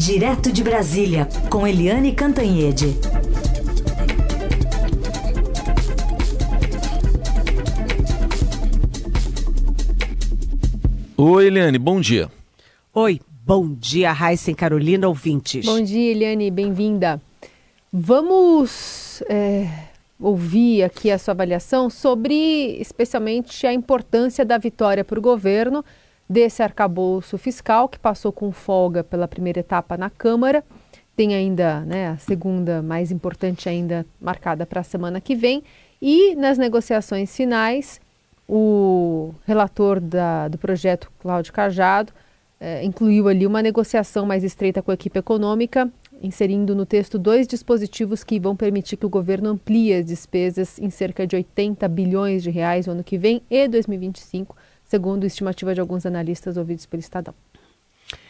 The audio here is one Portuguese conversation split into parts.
Direto de Brasília, com Eliane Cantanhede. Oi, Eliane, bom dia. Oi, bom dia, Raíssa Carolina, ouvintes. Bom dia, Eliane, bem-vinda. Vamos é, ouvir aqui a sua avaliação sobre, especialmente, a importância da vitória para o governo desse arcabouço fiscal, que passou com folga pela primeira etapa na Câmara. Tem ainda né, a segunda, mais importante ainda, marcada para a semana que vem. E nas negociações finais, o relator da, do projeto, Cláudio Cajado, eh, incluiu ali uma negociação mais estreita com a equipe econômica, inserindo no texto dois dispositivos que vão permitir que o governo amplie as despesas em cerca de 80 bilhões de reais no ano que vem e 2025 segundo estimativa de alguns analistas ouvidos pelo Estadão.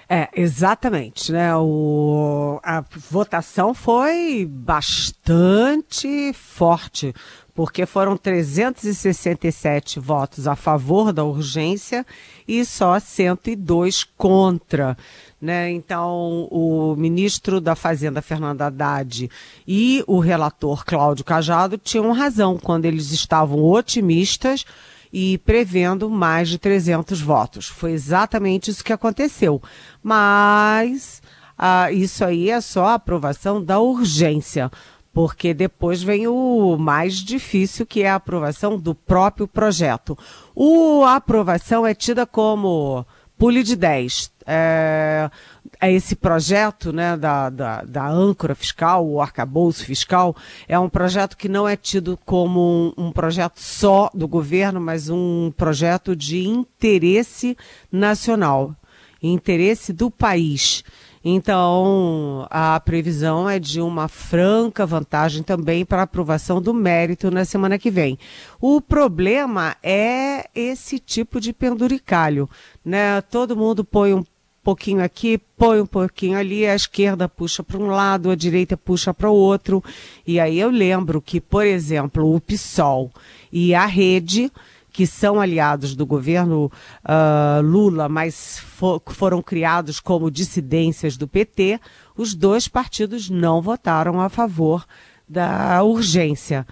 É, exatamente, né? O, a votação foi bastante forte, porque foram 367 votos a favor da urgência e só 102 contra. Né? Então, o ministro da Fazenda, Fernando Haddad, e o relator Cláudio Cajado tinham razão quando eles estavam otimistas e prevendo mais de 300 votos. Foi exatamente isso que aconteceu. Mas ah, isso aí é só a aprovação da urgência, porque depois vem o mais difícil, que é a aprovação do próprio projeto. O, a aprovação é tida como pule de 10. É, é esse projeto né, da, da, da âncora fiscal, o arcabouço fiscal, é um projeto que não é tido como um, um projeto só do governo, mas um projeto de interesse nacional, interesse do país. Então, a previsão é de uma franca vantagem também para aprovação do mérito na semana que vem. O problema é esse tipo de penduricalho, né? Todo mundo põe um pouquinho aqui, põe um pouquinho ali, a esquerda puxa para um lado, a direita puxa para o outro. E aí eu lembro que, por exemplo, o PSOL e a Rede, que são aliados do governo uh, Lula, mas for, foram criados como dissidências do PT, os dois partidos não votaram a favor da urgência.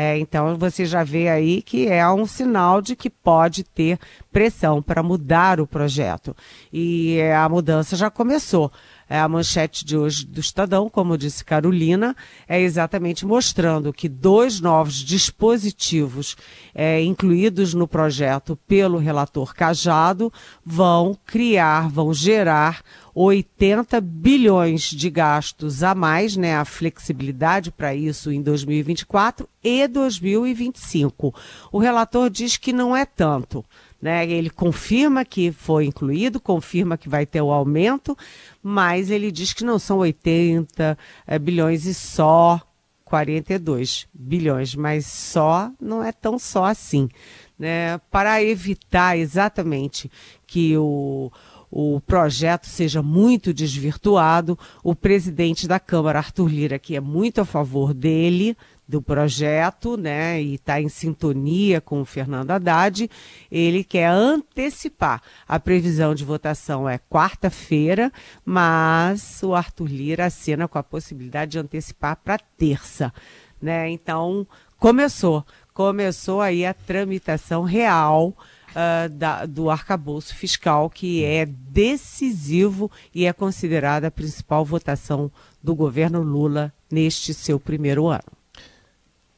É, então você já vê aí que é um sinal de que pode ter pressão para mudar o projeto. E é, a mudança já começou. É, a manchete de hoje do Estadão, como disse Carolina, é exatamente mostrando que dois novos dispositivos é, incluídos no projeto pelo relator Cajado vão criar, vão gerar 80 bilhões de gastos a mais, né, a flexibilidade para isso em 2024 e 2025. O relator diz que não é tanto. Né? Ele confirma que foi incluído, confirma que vai ter o aumento, mas ele diz que não são 80 é, bilhões e só 42 bilhões, mas só não é tão só assim. Né? Para evitar exatamente que o, o projeto seja muito desvirtuado. O presidente da Câmara, Arthur Lira, que é muito a favor dele, do projeto, né, e está em sintonia com o Fernando Haddad, ele quer antecipar. A previsão de votação é quarta-feira, mas o Arthur Lira acena com a possibilidade de antecipar para terça, né? Então, começou, começou aí a tramitação real uh, da, do arcabouço fiscal, que é decisivo e é considerada a principal votação do governo Lula neste seu primeiro ano.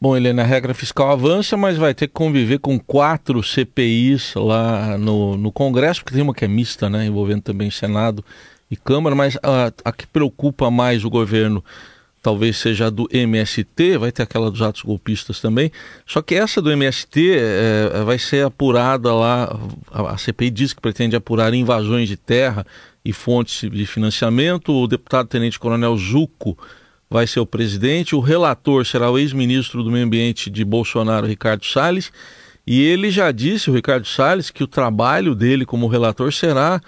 Bom, Helena, a regra fiscal avança, mas vai ter que conviver com quatro CPIs lá no, no Congresso, porque tem uma que é mista, né, envolvendo também Senado e Câmara, mas a, a que preocupa mais o governo talvez seja a do MST, vai ter aquela dos atos golpistas também. Só que essa do MST é, vai ser apurada lá. A, a CPI diz que pretende apurar invasões de terra e fontes de financiamento. O deputado Tenente Coronel Zuco vai ser o presidente. O relator será o ex-ministro do Meio Ambiente de Bolsonaro, Ricardo Salles. E ele já disse, o Ricardo Salles, que o trabalho dele como relator será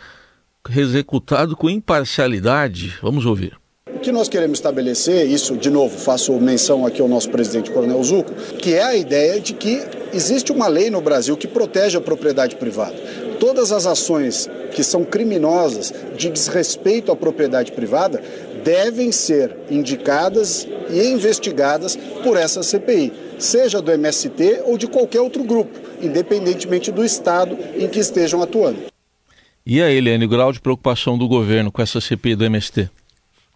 executado com imparcialidade. Vamos ouvir. O que nós queremos estabelecer, isso de novo faço menção aqui ao nosso presidente Coronel Zuco, que é a ideia de que existe uma lei no Brasil que protege a propriedade privada todas as ações que são criminosas de desrespeito à propriedade privada devem ser indicadas e investigadas por essa CPI, seja do MST ou de qualquer outro grupo, independentemente do estado em que estejam atuando. E aí, Eliane, grau de preocupação do governo com essa CPI do MST?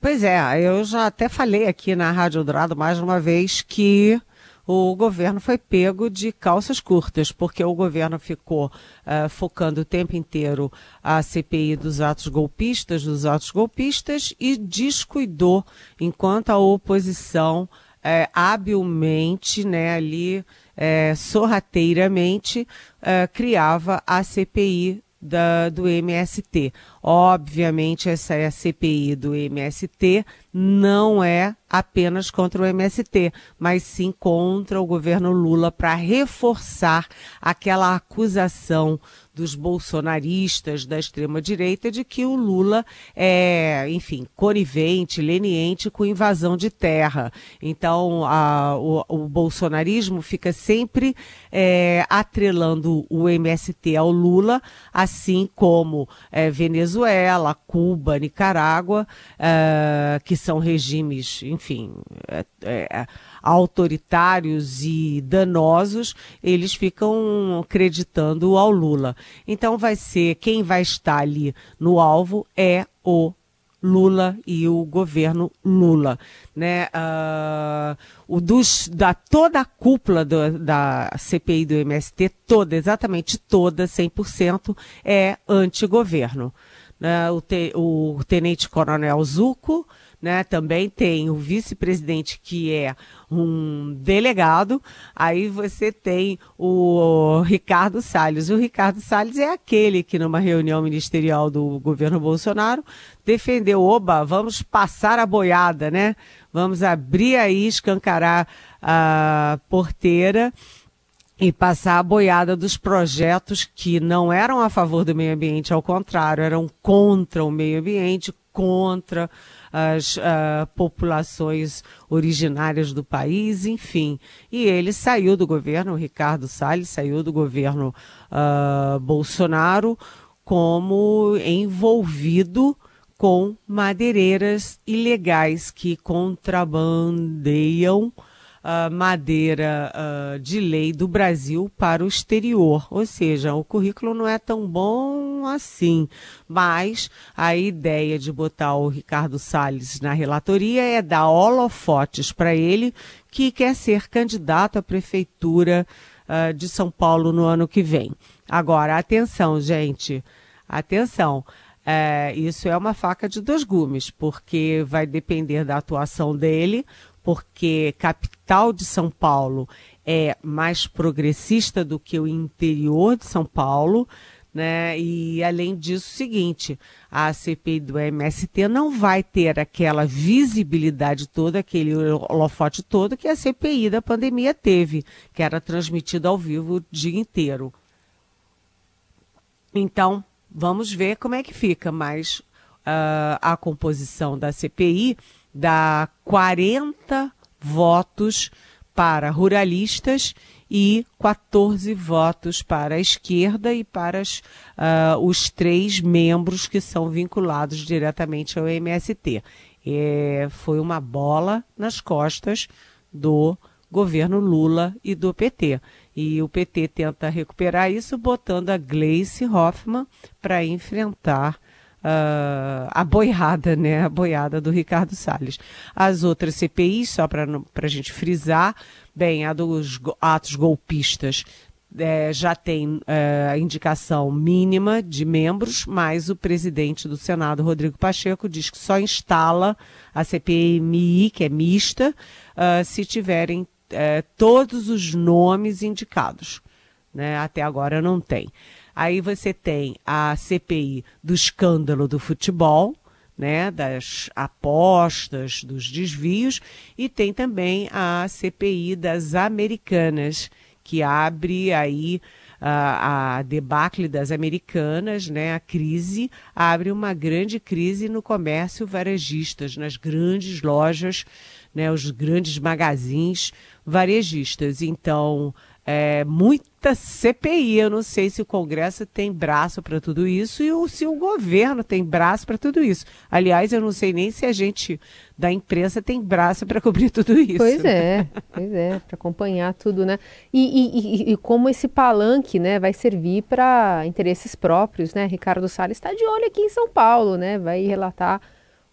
Pois é, eu já até falei aqui na Rádio Eldorado mais uma vez que o governo foi pego de calças curtas, porque o governo ficou uh, focando o tempo inteiro a CPI dos atos golpistas, dos atos golpistas, e descuidou, enquanto a oposição é, habilmente, né, ali, é, sorrateiramente, é, criava a CPI da, do MST. Obviamente, essa é a CPI do MST, não é apenas contra o MST, mas sim contra o governo Lula para reforçar aquela acusação dos bolsonaristas da extrema-direita de que o Lula é, enfim, conivente, leniente com invasão de terra. Então, a, o, o, bolsonarismo fica sempre é, atrelando o MST ao Lula, assim como é, Venezuela, Cuba, Nicarágua, é, que são regimes, enfim, é, é, autoritários e danosos, eles ficam acreditando ao Lula. Então vai ser quem vai estar ali no alvo é o Lula e o governo Lula, né? Uh, o dos, da toda a cúpula do, da CPI do MST, toda, exatamente toda, 100%, é antigoverno. Né? O, te, o tenente coronel Zuco, né? Também tem o vice-presidente que é um delegado, aí você tem o Ricardo Salles. O Ricardo Salles é aquele que numa reunião ministerial do governo Bolsonaro defendeu, oba, vamos passar a boiada, né? Vamos abrir aí, escancarar a porteira e passar a boiada dos projetos que não eram a favor do meio ambiente, ao contrário, eram contra o meio ambiente, contra as uh, populações originárias do país, enfim. E ele saiu do governo, o Ricardo Salles saiu do governo uh, Bolsonaro como envolvido com madeireiras ilegais que contrabandeiam uh, madeira uh, de lei do Brasil para o exterior. Ou seja, o currículo não é tão bom assim. Mas a ideia de botar o Ricardo Salles na relatoria é dar holofotes para ele, que quer ser candidato à prefeitura uh, de São Paulo no ano que vem. Agora, atenção, gente. Atenção. É, isso é uma faca de dois gumes, porque vai depender da atuação dele, porque capital de São Paulo é mais progressista do que o interior de São Paulo, né? E além disso, o seguinte, a CPI do MST não vai ter aquela visibilidade toda, aquele holofote todo que a CPI da pandemia teve, que era transmitida ao vivo o dia inteiro. Então, vamos ver como é que fica, mas uh, a composição da CPI dá 40 votos para ruralistas e 14 votos para a esquerda e para as, uh, os três membros que são vinculados diretamente ao MST. É, foi uma bola nas costas do governo Lula e do PT. E o PT tenta recuperar isso botando a Gleice Hoffmann para enfrentar uh, a boiada, né? A boiada do Ricardo Salles. As outras CPIs, só para a gente frisar, bem, a dos atos golpistas é, já tem é, a indicação mínima de membros, mas o presidente do Senado, Rodrigo Pacheco, diz que só instala a CPMI, que é mista, uh, se tiverem uh, todos os nomes indicados. Né? Até agora não tem. Aí você tem a CPI do escândalo do futebol, né, das apostas, dos desvios, e tem também a CPI das americanas, que abre aí a, a debacle das americanas, né, a crise, abre uma grande crise no comércio varejistas, nas grandes lojas, né, os grandes magazins varejistas. Então, é, muita CPI. Eu não sei se o Congresso tem braço para tudo isso e se o governo tem braço para tudo isso. Aliás, eu não sei nem se a gente da imprensa tem braço para cobrir tudo isso. Pois é, pois é, para acompanhar tudo, né? E, e, e, e, como esse palanque, né, vai servir para interesses próprios, né? Ricardo Salles está de olho aqui em São Paulo, né? Vai relatar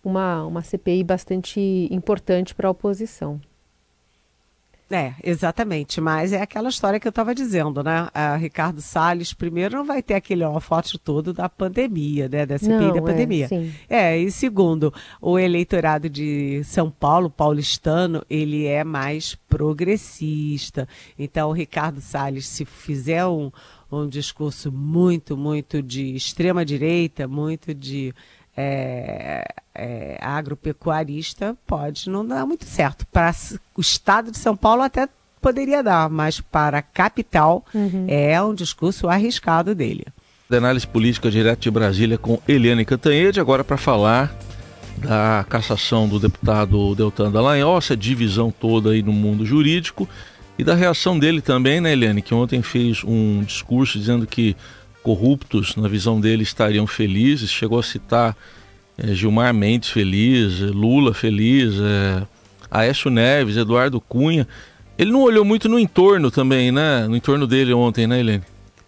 uma, uma CPI bastante importante para a oposição. É, exatamente. Mas é aquela história que eu estava dizendo, né? A Ricardo Salles, primeiro, não vai ter aquele holofote todo da pandemia, né? Da CPI não, da é, pandemia. É, é, e segundo, o eleitorado de São Paulo, paulistano, ele é mais progressista. Então, o Ricardo Salles, se fizer um, um discurso muito, muito de extrema direita, muito de é, é, agropecuarista pode não dar muito certo. Para o estado de São Paulo até poderia dar, mas para a capital uhum. é um discurso arriscado dele. Da análise política direto de Brasília com Eliane Cantanhede, agora para falar da cassação do deputado Deltan Dallagnol, essa divisão toda aí no mundo jurídico e da reação dele também, né, Eliane, que ontem fez um discurso dizendo que corruptos, na visão dele, estariam felizes. Chegou a citar é, Gilmar Mendes feliz, eh, Lula feliz, é, Aécio Neves, Eduardo Cunha. Ele não olhou muito no entorno também, né? No entorno dele ontem, né, Helene?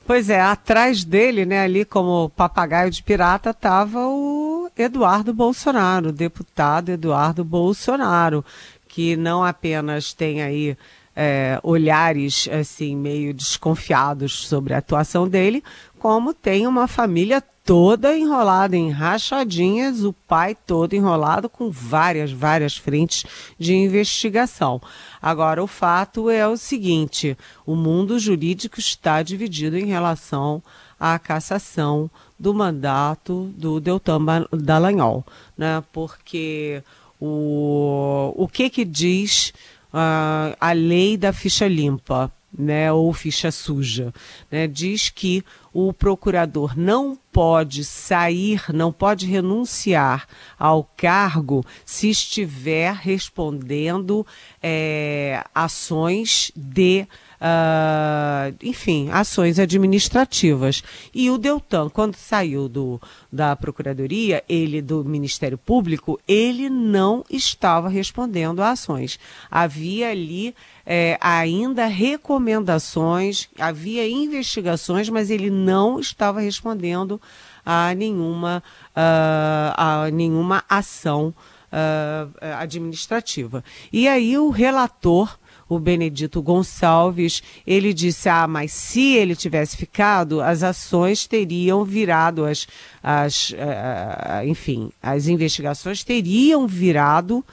Pois é, atrás dele, né, ali como papagaio de pirata, estava o Eduardo Bolsonaro, o deputado Eduardo Bolsonaro, que não apenas tem aí é, olhares assim meio desconfiados sobre a atuação dele, como tem uma família toda enrolada em rachadinhas, o pai todo enrolado com várias, várias frentes de investigação. Agora, o fato é o seguinte: o mundo jurídico está dividido em relação à cassação do mandato do Deltan Dallagnol, né? Porque o, o que que diz uh, a lei da ficha limpa? né, ou ficha suja, né, diz que o procurador não pode sair, não pode renunciar ao cargo se estiver respondendo é, ações de Uh, enfim, ações administrativas. E o Deltan, quando saiu do, da Procuradoria, ele do Ministério Público, ele não estava respondendo a ações. Havia ali é, ainda recomendações, havia investigações, mas ele não estava respondendo a nenhuma, uh, a nenhuma ação uh, administrativa. E aí o relator o Benedito Gonçalves, ele disse: ah, mas se ele tivesse ficado, as ações teriam virado, as, as uh, enfim, as investigações teriam virado,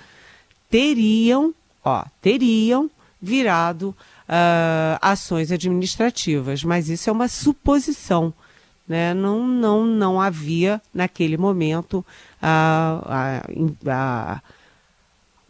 teriam, ó, teriam virado uh, ações administrativas, mas isso é uma suposição. Né? Não, não, não havia naquele momento a, a, a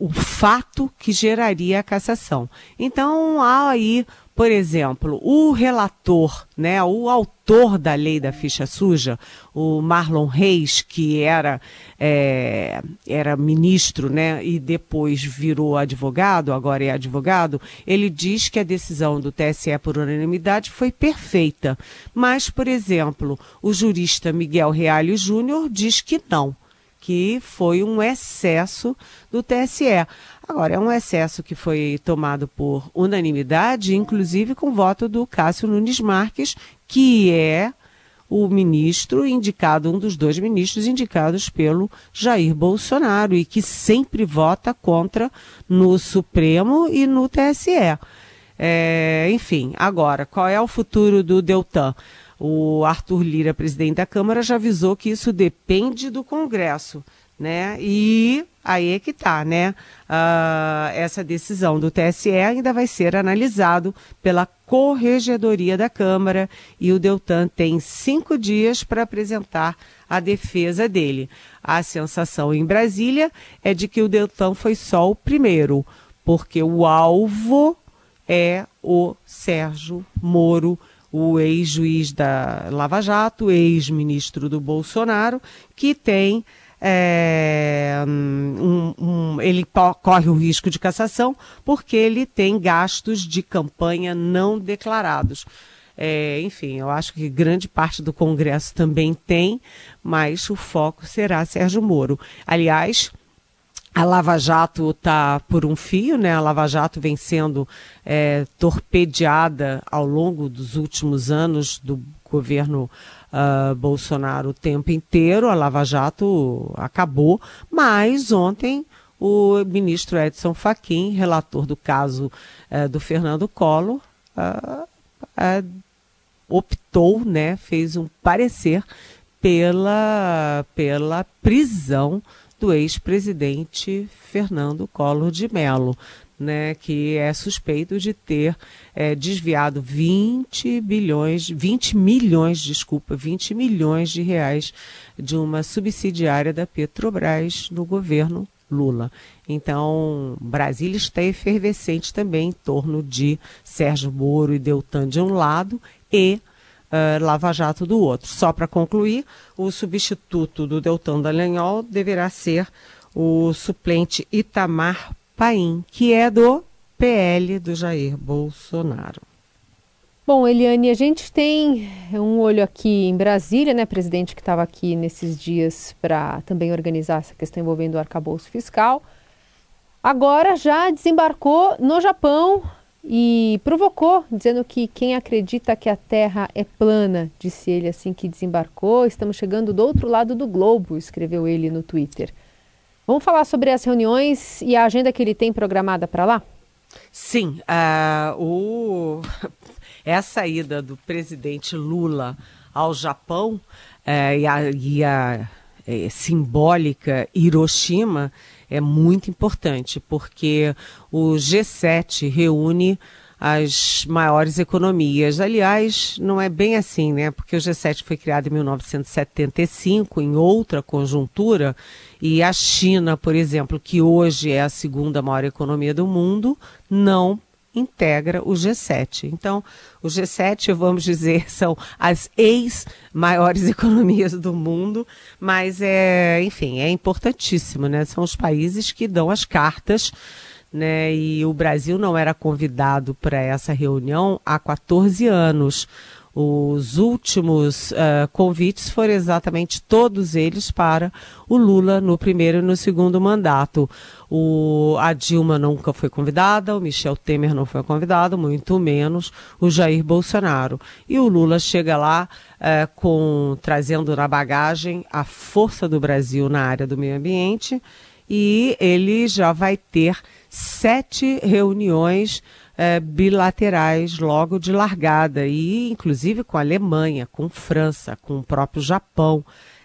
o fato que geraria a cassação. Então, há aí, por exemplo, o relator, né, o autor da lei da ficha suja, o Marlon Reis, que era, é, era ministro né, e depois virou advogado, agora é advogado, ele diz que a decisão do TSE por unanimidade foi perfeita. Mas, por exemplo, o jurista Miguel Reale Júnior diz que não que foi um excesso do TSE. Agora, é um excesso que foi tomado por unanimidade, inclusive com voto do Cássio Nunes Marques, que é o ministro indicado, um dos dois ministros indicados pelo Jair Bolsonaro e que sempre vota contra no Supremo e no TSE. É, enfim, agora, qual é o futuro do Deltan? O Arthur Lira, presidente da Câmara, já avisou que isso depende do Congresso, né? E aí é que tá, né? Uh, essa decisão do TSE ainda vai ser analisado pela Corregedoria da Câmara e o Deltan tem cinco dias para apresentar a defesa dele. A sensação em Brasília é de que o Deltan foi só o primeiro, porque o alvo é o Sérgio Moro o ex-juiz da Lava Jato, ex-ministro do Bolsonaro, que tem é, um, um, ele corre o risco de cassação porque ele tem gastos de campanha não declarados. É, enfim, eu acho que grande parte do Congresso também tem, mas o foco será Sérgio Moro. Aliás, a Lava Jato está por um fio, né? A Lava Jato vem sendo é, torpedeada ao longo dos últimos anos do governo uh, Bolsonaro o tempo inteiro. A Lava Jato acabou, mas ontem o ministro Edson Fachin, relator do caso uh, do Fernando Collor, uh, optou, né? Fez um parecer pela, pela prisão do ex-presidente Fernando Collor de Mello, né, que é suspeito de ter é, desviado 20 bilhões, 20 milhões, desculpa, 20 milhões de reais de uma subsidiária da Petrobras no governo Lula. Então, Brasília está efervescente também em torno de Sérgio Moro e Deltan de um lado e uh, Lava Jato do outro. Só para concluir, o substituto do Deltan Dallagnol deverá ser o suplente Itamar Paim, que é do PL do Jair Bolsonaro. Bom, Eliane, a gente tem um olho aqui em Brasília, né? Presidente que estava aqui nesses dias para também organizar essa questão envolvendo o arcabouço fiscal. Agora já desembarcou no Japão e provocou, dizendo que quem acredita que a Terra é plana, disse ele assim que desembarcou, estamos chegando do outro lado do globo, escreveu ele no Twitter. Vamos falar sobre as reuniões e a agenda que ele tem programada para lá? Sim, uh, o... essa ida do presidente Lula ao Japão uh, e a, e a é, simbólica Hiroshima é muito importante, porque o G7 reúne as maiores economias. Aliás, não é bem assim, né? Porque o G7 foi criado em 1975, em outra conjuntura, e a China, por exemplo, que hoje é a segunda maior economia do mundo, não integra o G7. Então, o G7, vamos dizer, são as ex-maiores economias do mundo, mas é, enfim, é importantíssimo, né? São os países que dão as cartas, né? E o Brasil não era convidado para essa reunião há 14 anos. Os últimos uh, convites foram exatamente todos eles para o Lula no primeiro e no segundo mandato. O, a Dilma nunca foi convidada, o Michel Temer não foi convidado, muito menos o Jair Bolsonaro. E o Lula chega lá uh, com trazendo na bagagem a força do Brasil na área do meio ambiente e ele já vai ter sete reuniões é, bilaterais logo de largada, e inclusive com a Alemanha, com França, com o próprio Japão.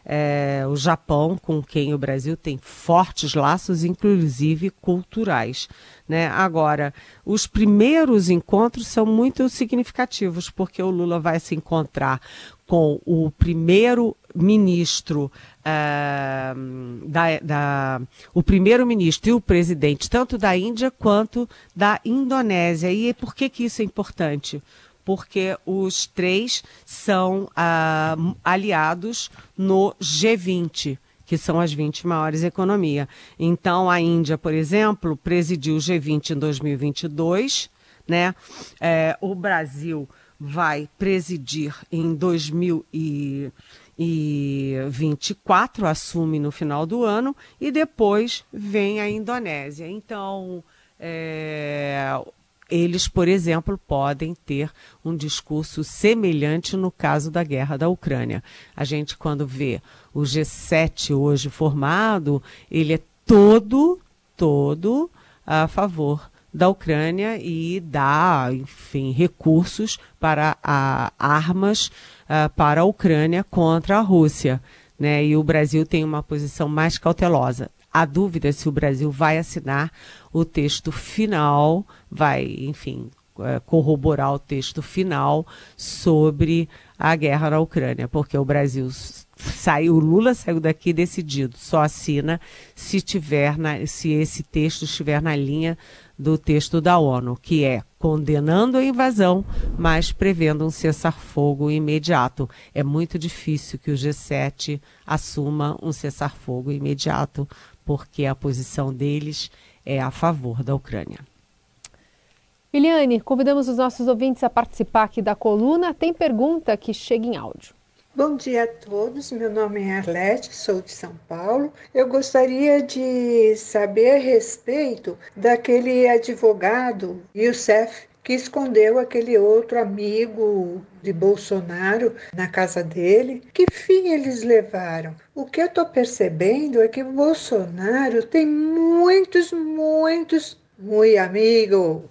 É, o Japão, com quem o Brasil tem fortes laços, inclusive culturais. Né? Agora, os primeiros encontros são muito significativos, porque o Lula vai se encontrar com o primeiro ministro uh, da, da, o primeiro-ministro e o presidente, tanto da Índia quanto da Indonésia. E por que, que isso é importante? Porque os três são uh, aliados no G20 que são as 20 maiores economias. Então, a Índia, por exemplo, presidiu o G20 em 2022, né? É, o Brasil vai presidir em 2024, assume no final do ano, e depois vem a Indonésia. Então, é, eles, por exemplo, podem ter um discurso semelhante no caso da guerra da Ucrânia. A gente, quando vê o G7 hoje formado, ele é todo, todo a favor da Ucrânia e dá, enfim, recursos para a, armas uh, para a Ucrânia contra a Rússia. Né? E o Brasil tem uma posição mais cautelosa. Há dúvida se o Brasil vai assinar o texto final, vai, enfim, uh, corroborar o texto final sobre a guerra na Ucrânia, porque o Brasil saiu, o Lula saiu daqui decidido, só assina se tiver na, se esse texto estiver na linha do texto da ONU, que é condenando a invasão, mas prevendo um cessar-fogo imediato. É muito difícil que o G7 assuma um cessar-fogo imediato, porque a posição deles é a favor da Ucrânia. Eliane, convidamos os nossos ouvintes a participar aqui da coluna. Tem pergunta que chega em áudio. Bom dia a todos, meu nome é Arlete, sou de São Paulo. Eu gostaria de saber a respeito daquele advogado, Youssef, que escondeu aquele outro amigo de Bolsonaro na casa dele. Que fim eles levaram? O que eu estou percebendo é que Bolsonaro tem muitos, muitos, muito amigo.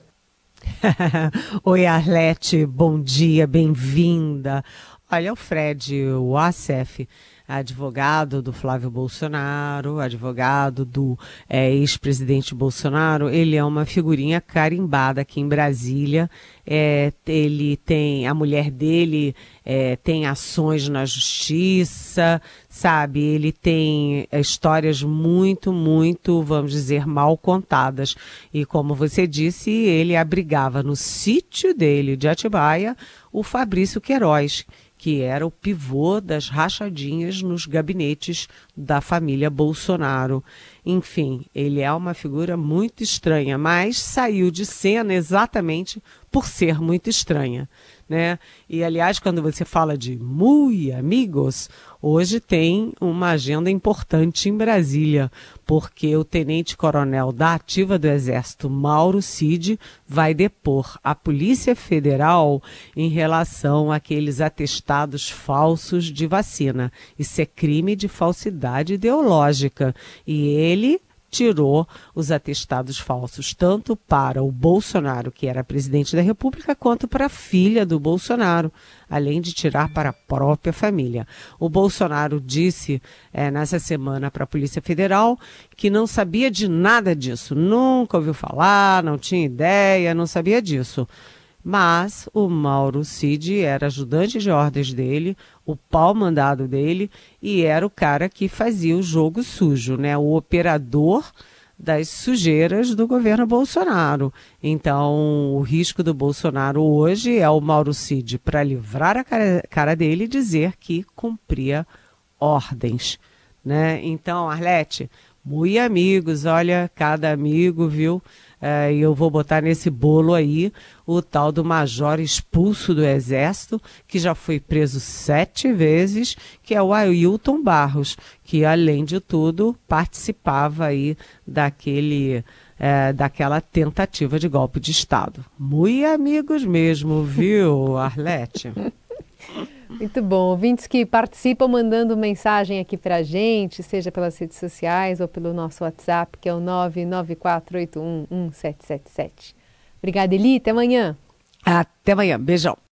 Oi, Arlete, bom dia, bem-vinda. Olha, o Fred Wassef, advogado do Flávio Bolsonaro, advogado do é, ex-presidente Bolsonaro, ele é uma figurinha carimbada aqui em Brasília. É, ele tem, a mulher dele é, tem ações na justiça, sabe? Ele tem é, histórias muito, muito, vamos dizer, mal contadas. E como você disse, ele abrigava no sítio dele de Atibaia o Fabrício Queiroz que era o pivô das rachadinhas nos gabinetes da família Bolsonaro. Enfim, ele é uma figura muito estranha, mas saiu de cena exatamente por ser muito estranha né? E aliás, quando você fala de muy amigos, hoje tem uma agenda importante em Brasília, porque o tenente-coronel da ativa do Exército, Mauro Cid, vai depor a Polícia Federal em relação àqueles atestados falsos de vacina. Isso é crime de falsidade ideológica. E ele tirou os atestados falsos, tanto para o Bolsonaro, que era presidente da República, quanto para a filha do Bolsonaro, além de tirar para a própria família. O Bolsonaro disse é, nessa semana para a Polícia Federal que não sabia de nada disso, nunca ouviu falar, não tinha ideia, não sabia disso. Mas o Mauro Cid era ajudante de ordens dele, o pau mandado dele, e era o cara que fazia o jogo sujo, né? O operador das sujeiras do governo Bolsonaro. Então, o risco do Bolsonaro hoje é o Mauro Cid, para livrar a cara, cara dele, dizer que cumpria ordens. Né? Então, Arlete, muito amigos, olha, cada amigo, viu? É, e eu vou botar nesse bolo aí o tal do major expulso do Exército, que já foi preso sete vezes, que é o Ailton Barros, que além de tudo participava aí daquele é, daquela tentativa de golpe de Estado. Muito amigos mesmo, viu, Arlete? Muito bom. Ouvintes que participam mandando mensagem aqui para a gente, seja pelas redes sociais ou pelo nosso WhatsApp, que é o 994811777. Obrigada, Eli. Até amanhã. Até amanhã. Beijão.